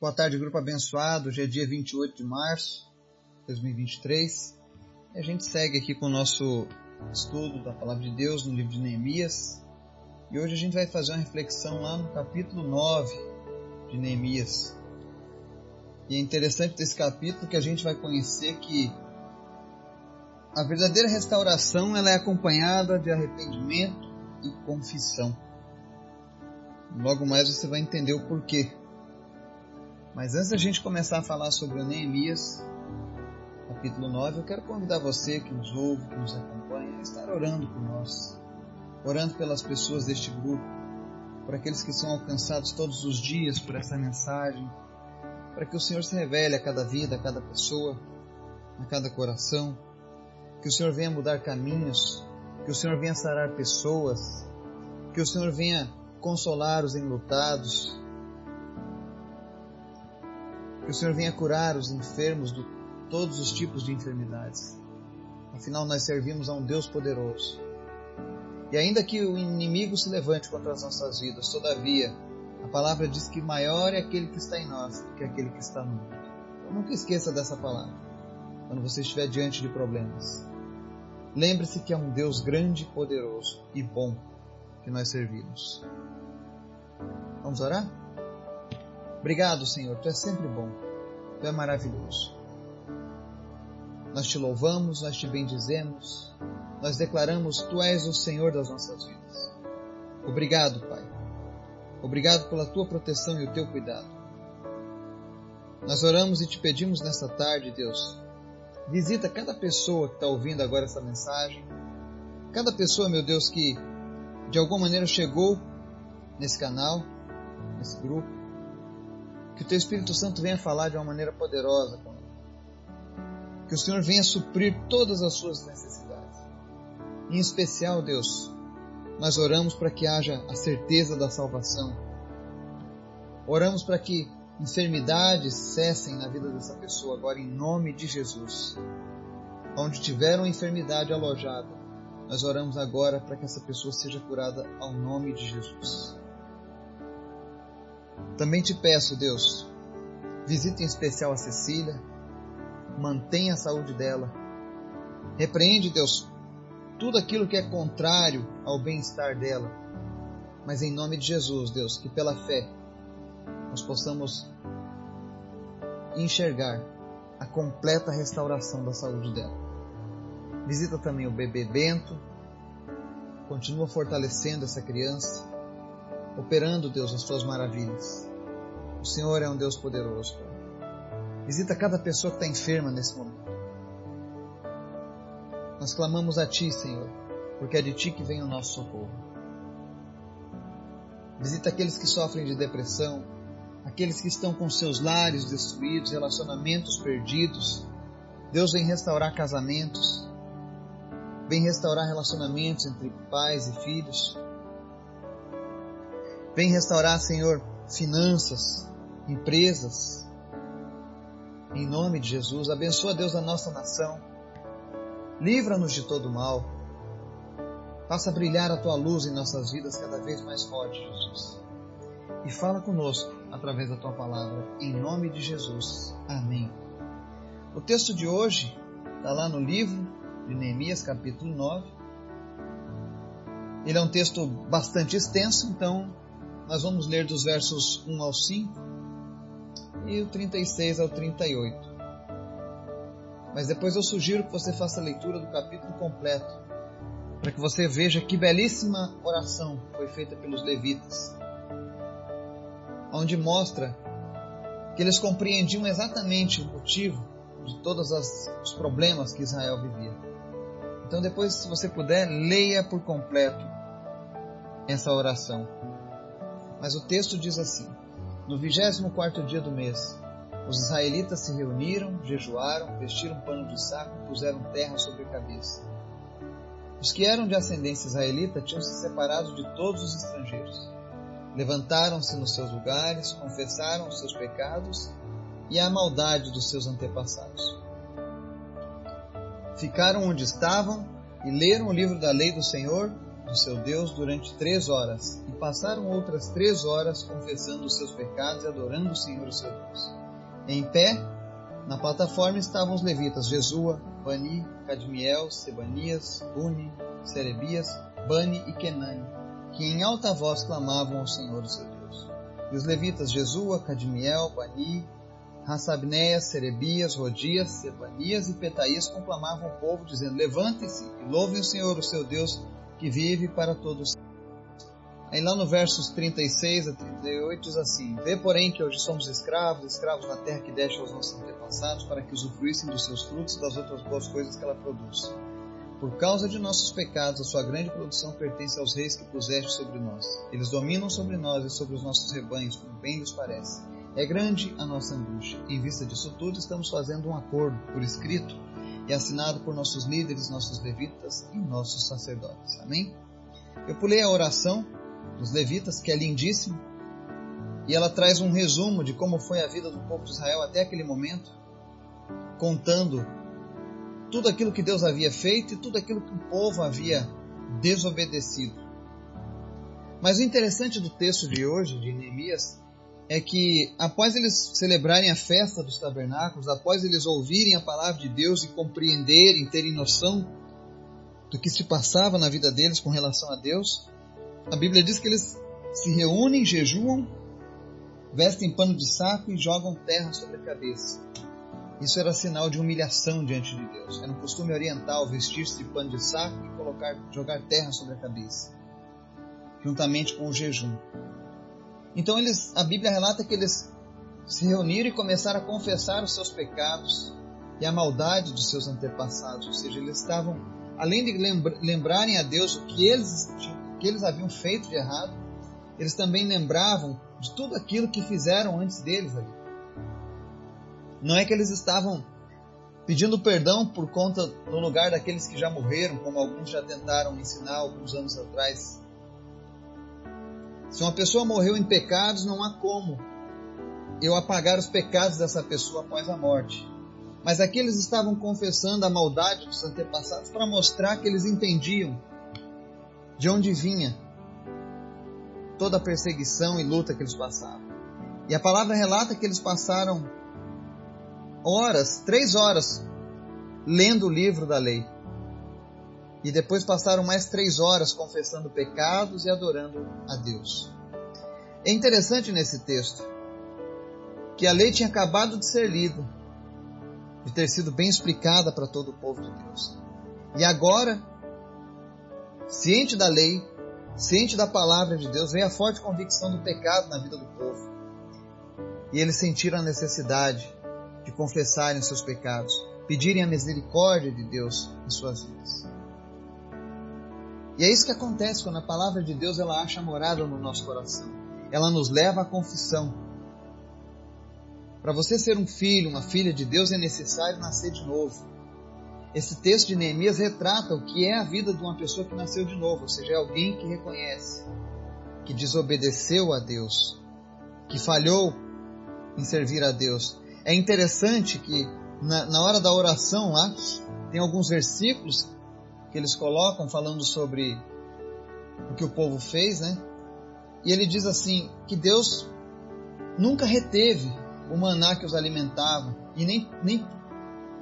Boa tarde, grupo abençoado. Hoje é dia 28 de março de 2023. E a gente segue aqui com o nosso estudo da Palavra de Deus no livro de Neemias. E hoje a gente vai fazer uma reflexão lá no capítulo 9 de Neemias. E é interessante desse capítulo que a gente vai conhecer que a verdadeira restauração ela é acompanhada de arrependimento e confissão. Logo mais você vai entender o porquê. Mas antes da gente começar a falar sobre o Neemias, capítulo 9, eu quero convidar você que nos ouve, que nos acompanha, a estar orando por nós, orando pelas pessoas deste grupo, por aqueles que são alcançados todos os dias por essa mensagem, para que o Senhor se revele a cada vida, a cada pessoa, a cada coração, que o Senhor venha mudar caminhos, que o Senhor venha sarar pessoas, que o Senhor venha consolar os enlutados, que o Senhor venha curar os enfermos de todos os tipos de enfermidades. Afinal, nós servimos a um Deus poderoso. E ainda que o inimigo se levante contra as nossas vidas, todavia, a palavra diz que maior é aquele que está em nós do que aquele que está no mundo. Então, nunca esqueça dessa palavra quando você estiver diante de problemas. Lembre-se que é um Deus grande, poderoso e bom que nós servimos. Vamos orar? Obrigado, Senhor, tu és sempre bom, tu é maravilhoso. Nós te louvamos, nós te bendizemos, nós declaramos: Tu és o Senhor das nossas vidas. Obrigado, Pai. Obrigado pela tua proteção e o teu cuidado. Nós oramos e te pedimos nesta tarde, Deus, visita cada pessoa que está ouvindo agora essa mensagem, cada pessoa, meu Deus, que de alguma maneira chegou nesse canal, nesse grupo, que o Teu Espírito Santo venha falar de uma maneira poderosa conosco. Que o Senhor venha suprir todas as suas necessidades. Em especial, Deus, nós oramos para que haja a certeza da salvação. Oramos para que enfermidades cessem na vida dessa pessoa agora em nome de Jesus. Onde tiver uma enfermidade alojada, nós oramos agora para que essa pessoa seja curada ao nome de Jesus. Também te peço, Deus, visita em especial a Cecília, mantenha a saúde dela. Repreende, Deus, tudo aquilo que é contrário ao bem-estar dela. Mas em nome de Jesus, Deus, que pela fé nós possamos enxergar a completa restauração da saúde dela. Visita também o bebê Bento, continua fortalecendo essa criança, operando, Deus, as tuas maravilhas. O Senhor é um Deus poderoso. Visita cada pessoa que está enferma nesse momento. Nós clamamos a Ti, Senhor, porque é de Ti que vem o nosso socorro. Visita aqueles que sofrem de depressão, aqueles que estão com seus lares destruídos, relacionamentos perdidos. Deus vem restaurar casamentos, vem restaurar relacionamentos entre pais e filhos. Vem restaurar, Senhor, finanças, empresas. Em nome de Jesus, abençoa Deus a nossa nação. Livra-nos de todo mal. Faça brilhar a tua luz em nossas vidas cada vez mais forte, Jesus. E fala conosco através da tua palavra, em nome de Jesus. Amém. O texto de hoje está lá no livro de Neemias, capítulo 9. Ele é um texto bastante extenso, então nós vamos ler dos versos 1 ao 5 e o 36 ao 38. Mas depois eu sugiro que você faça a leitura do capítulo completo, para que você veja que belíssima oração foi feita pelos levitas, onde mostra que eles compreendiam exatamente o motivo de todos os problemas que Israel vivia. Então, depois, se você puder, leia por completo essa oração. Mas o texto diz assim: No vigésimo quarto dia do mês, os israelitas se reuniram, jejuaram, vestiram pano de saco e puseram terra sobre a cabeça. Os que eram de ascendência israelita tinham se separado de todos os estrangeiros. Levantaram-se nos seus lugares, confessaram os seus pecados e a maldade dos seus antepassados. Ficaram onde estavam e leram o livro da lei do Senhor, do seu Deus durante três horas, e passaram outras três horas confessando os seus pecados e adorando o Senhor, seu Deus. Em pé, na plataforma estavam os levitas Jesua, Bani, Cadmiel, Sebanias, Buni, Serebias, Bani e Kenani, que em alta voz clamavam ao Senhor, seu Deus. E os levitas Jesua, Cadmiel, Bani, Rassabneias, Serebias, Rodias, Sebanias e Petaías conclamavam o povo, dizendo: Levantem-se e louvem o Senhor, o seu Deus, que vive para todos. Aí lá no versos 36 a 38 diz assim: Vê, porém, que hoje somos escravos, escravos na terra que deixa aos nossos antepassados, para que usufruíssem dos seus frutos e das outras boas coisas que ela produz. Por causa de nossos pecados, a sua grande produção pertence aos reis que puseste sobre nós. Eles dominam sobre nós e sobre os nossos rebanhos, como bem lhes parece. É grande a nossa angústia. Em vista disso tudo, estamos fazendo um acordo por escrito e assinado por nossos líderes, nossos levitas e nossos sacerdotes. Amém? Eu pulei a oração dos levitas, que é lindíssima, e ela traz um resumo de como foi a vida do povo de Israel até aquele momento, contando tudo aquilo que Deus havia feito e tudo aquilo que o povo havia desobedecido. Mas o interessante do texto de hoje, de Neemias, é que após eles celebrarem a festa dos tabernáculos, após eles ouvirem a palavra de Deus e compreenderem, terem noção do que se passava na vida deles com relação a Deus, a Bíblia diz que eles se reúnem, jejuam, vestem pano de saco e jogam terra sobre a cabeça. Isso era sinal de humilhação diante de Deus. Era um costume oriental vestir-se de pano de saco e colocar, jogar terra sobre a cabeça, juntamente com o jejum. Então eles, a Bíblia relata que eles se reuniram e começaram a confessar os seus pecados e a maldade de seus antepassados. Ou seja, eles estavam, além de lembrarem a Deus o que eles, o que eles haviam feito de errado, eles também lembravam de tudo aquilo que fizeram antes deles ali. Não é que eles estavam pedindo perdão por conta no lugar daqueles que já morreram, como alguns já tentaram ensinar alguns anos atrás. Se uma pessoa morreu em pecados, não há como eu apagar os pecados dessa pessoa após a morte. Mas aqui eles estavam confessando a maldade dos antepassados para mostrar que eles entendiam de onde vinha toda a perseguição e luta que eles passavam. E a palavra relata que eles passaram horas, três horas, lendo o livro da lei. E depois passaram mais três horas confessando pecados e adorando a Deus. É interessante nesse texto que a lei tinha acabado de ser lida, de ter sido bem explicada para todo o povo de Deus. E agora, ciente da lei, ciente da palavra de Deus, vem a forte convicção do pecado na vida do povo. E eles sentiram a necessidade de confessarem seus pecados, pedirem a misericórdia de Deus em suas vidas. E é isso que acontece quando a palavra de Deus ela acha morada no nosso coração. Ela nos leva à confissão. Para você ser um filho, uma filha de Deus, é necessário nascer de novo. Esse texto de Neemias retrata o que é a vida de uma pessoa que nasceu de novo, ou seja, é alguém que reconhece, que desobedeceu a Deus, que falhou em servir a Deus. É interessante que na, na hora da oração lá, tem alguns versículos que eles colocam falando sobre o que o povo fez, né? E ele diz assim que Deus nunca reteve o maná que os alimentava e nem, nem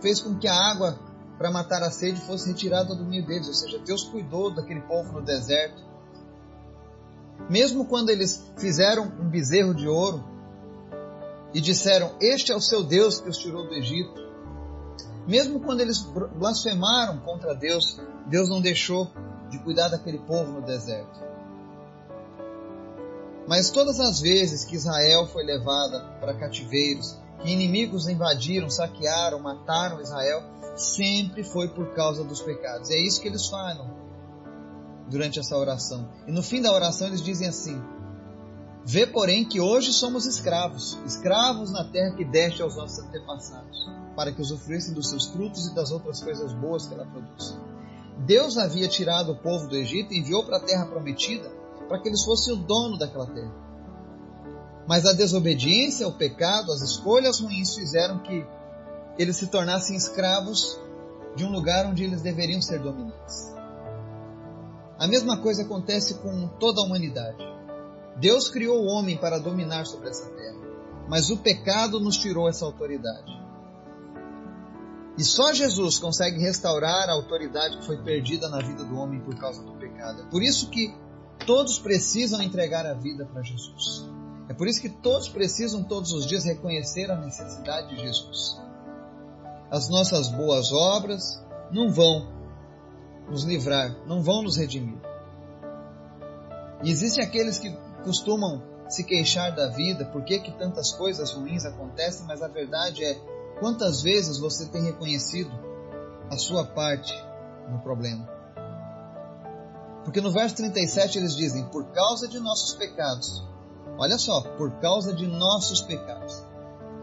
fez com que a água para matar a sede fosse retirada do meio deles, ou seja, Deus cuidou daquele povo no deserto. Mesmo quando eles fizeram um bezerro de ouro e disseram: Este é o seu Deus que os tirou do Egito, mesmo quando eles blasfemaram contra Deus, Deus não deixou de cuidar daquele povo no deserto. Mas todas as vezes que Israel foi levada para cativeiros, que inimigos invadiram, saquearam, mataram Israel, sempre foi por causa dos pecados. É isso que eles falam durante essa oração. E no fim da oração eles dizem assim: Vê, porém, que hoje somos escravos, escravos na terra que deste aos nossos antepassados para que usufruíssem dos seus frutos e das outras coisas boas que ela produz. Deus havia tirado o povo do Egito e enviou para a terra prometida para que eles fossem o dono daquela terra. Mas a desobediência, o pecado, as escolhas ruins fizeram que eles se tornassem escravos de um lugar onde eles deveriam ser dominantes. A mesma coisa acontece com toda a humanidade. Deus criou o homem para dominar sobre essa terra, mas o pecado nos tirou essa autoridade. E só Jesus consegue restaurar a autoridade que foi perdida na vida do homem por causa do pecado. É por isso que todos precisam entregar a vida para Jesus. É por isso que todos precisam todos os dias reconhecer a necessidade de Jesus. As nossas boas obras não vão nos livrar, não vão nos redimir. E existem aqueles que costumam se queixar da vida, por que, que tantas coisas ruins acontecem, mas a verdade é quantas vezes você tem reconhecido a sua parte no problema. Porque no verso 37 eles dizem: Por causa de nossos pecados, olha só, por causa de nossos pecados,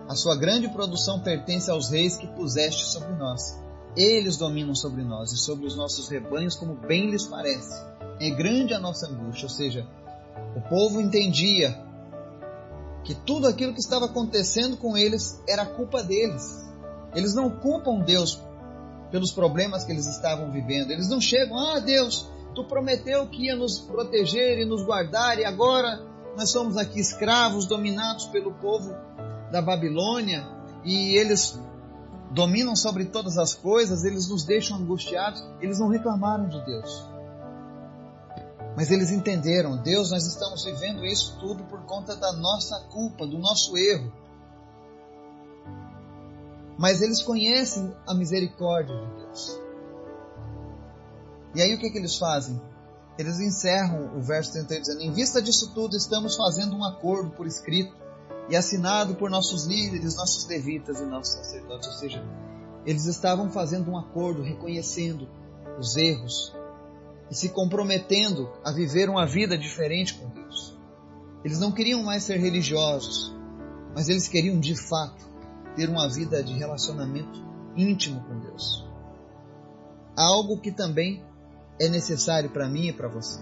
a sua grande produção pertence aos reis que puseste sobre nós. Eles dominam sobre nós e sobre os nossos rebanhos como bem lhes parece. É grande a nossa angústia, ou seja, o povo entendia que tudo aquilo que estava acontecendo com eles era culpa deles. Eles não culpam Deus pelos problemas que eles estavam vivendo. Eles não chegam, ah Deus, tu prometeu que ia nos proteger e nos guardar e agora nós somos aqui escravos, dominados pelo povo da Babilônia e eles dominam sobre todas as coisas, eles nos deixam angustiados. Eles não reclamaram de Deus. Mas eles entenderam, Deus, nós estamos vivendo isso tudo por conta da nossa culpa, do nosso erro. Mas eles conhecem a misericórdia de Deus. E aí o que, que eles fazem? Eles encerram o verso 38 dizendo: Em vista disso tudo, estamos fazendo um acordo por escrito e assinado por nossos líderes, nossos levitas e nossos sacerdotes. Ou seja, eles estavam fazendo um acordo, reconhecendo os erros, e se comprometendo a viver uma vida diferente com Deus. Eles não queriam mais ser religiosos, mas eles queriam de fato ter uma vida de relacionamento íntimo com Deus. Algo que também é necessário para mim e para você.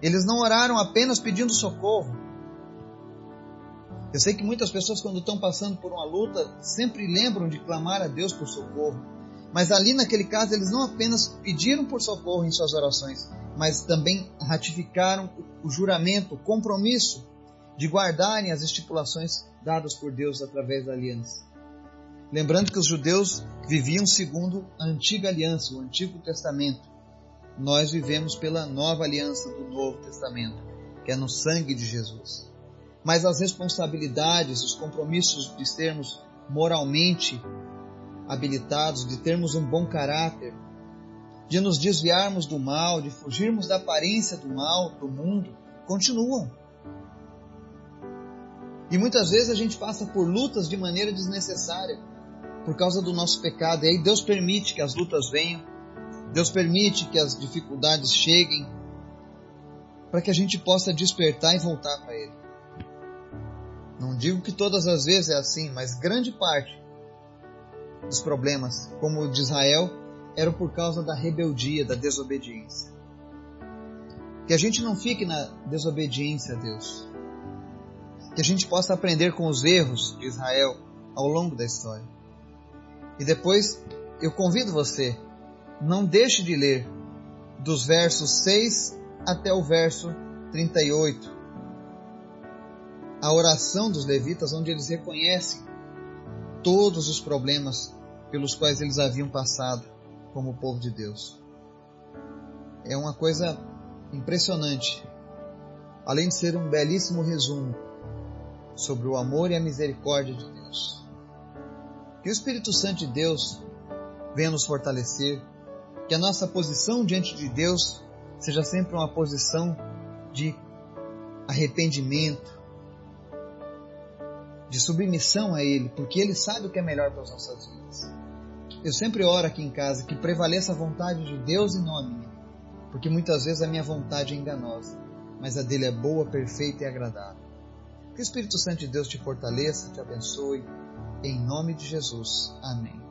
Eles não oraram apenas pedindo socorro. Eu sei que muitas pessoas, quando estão passando por uma luta, sempre lembram de clamar a Deus por socorro. Mas ali naquele caso eles não apenas pediram por socorro em suas orações, mas também ratificaram o juramento, o compromisso de guardarem as estipulações dadas por Deus através da aliança. Lembrando que os judeus viviam segundo a antiga aliança, o Antigo Testamento. Nós vivemos pela nova aliança do Novo Testamento, que é no sangue de Jesus. Mas as responsabilidades, os compromissos de sermos moralmente habilitados, de termos um bom caráter, de nos desviarmos do mal, de fugirmos da aparência do mal, do mundo, continuam. E muitas vezes a gente passa por lutas de maneira desnecessária por causa do nosso pecado. E aí Deus permite que as lutas venham, Deus permite que as dificuldades cheguem, para que a gente possa despertar e voltar para Ele. Não digo que todas as vezes é assim, mas grande parte dos problemas, como o de Israel, eram por causa da rebeldia, da desobediência. Que a gente não fique na desobediência a Deus. Que a gente possa aprender com os erros de Israel ao longo da história. E depois eu convido você, não deixe de ler dos versos 6 até o verso 38. A oração dos levitas, onde eles reconhecem todos os problemas pelos quais eles haviam passado como povo de Deus. É uma coisa impressionante. Além de ser um belíssimo resumo sobre o amor e a misericórdia de Deus. Que o Espírito Santo de Deus venha nos fortalecer, que a nossa posição diante de Deus seja sempre uma posição de arrependimento, de submissão a Ele, porque Ele sabe o que é melhor para as nossas vidas. Eu sempre oro aqui em casa que prevaleça a vontade de Deus e não a minha, porque muitas vezes a minha vontade é enganosa, mas a dele é boa, perfeita e agradável. Que o Espírito Santo de Deus te fortaleça, te abençoe, em nome de Jesus. Amém.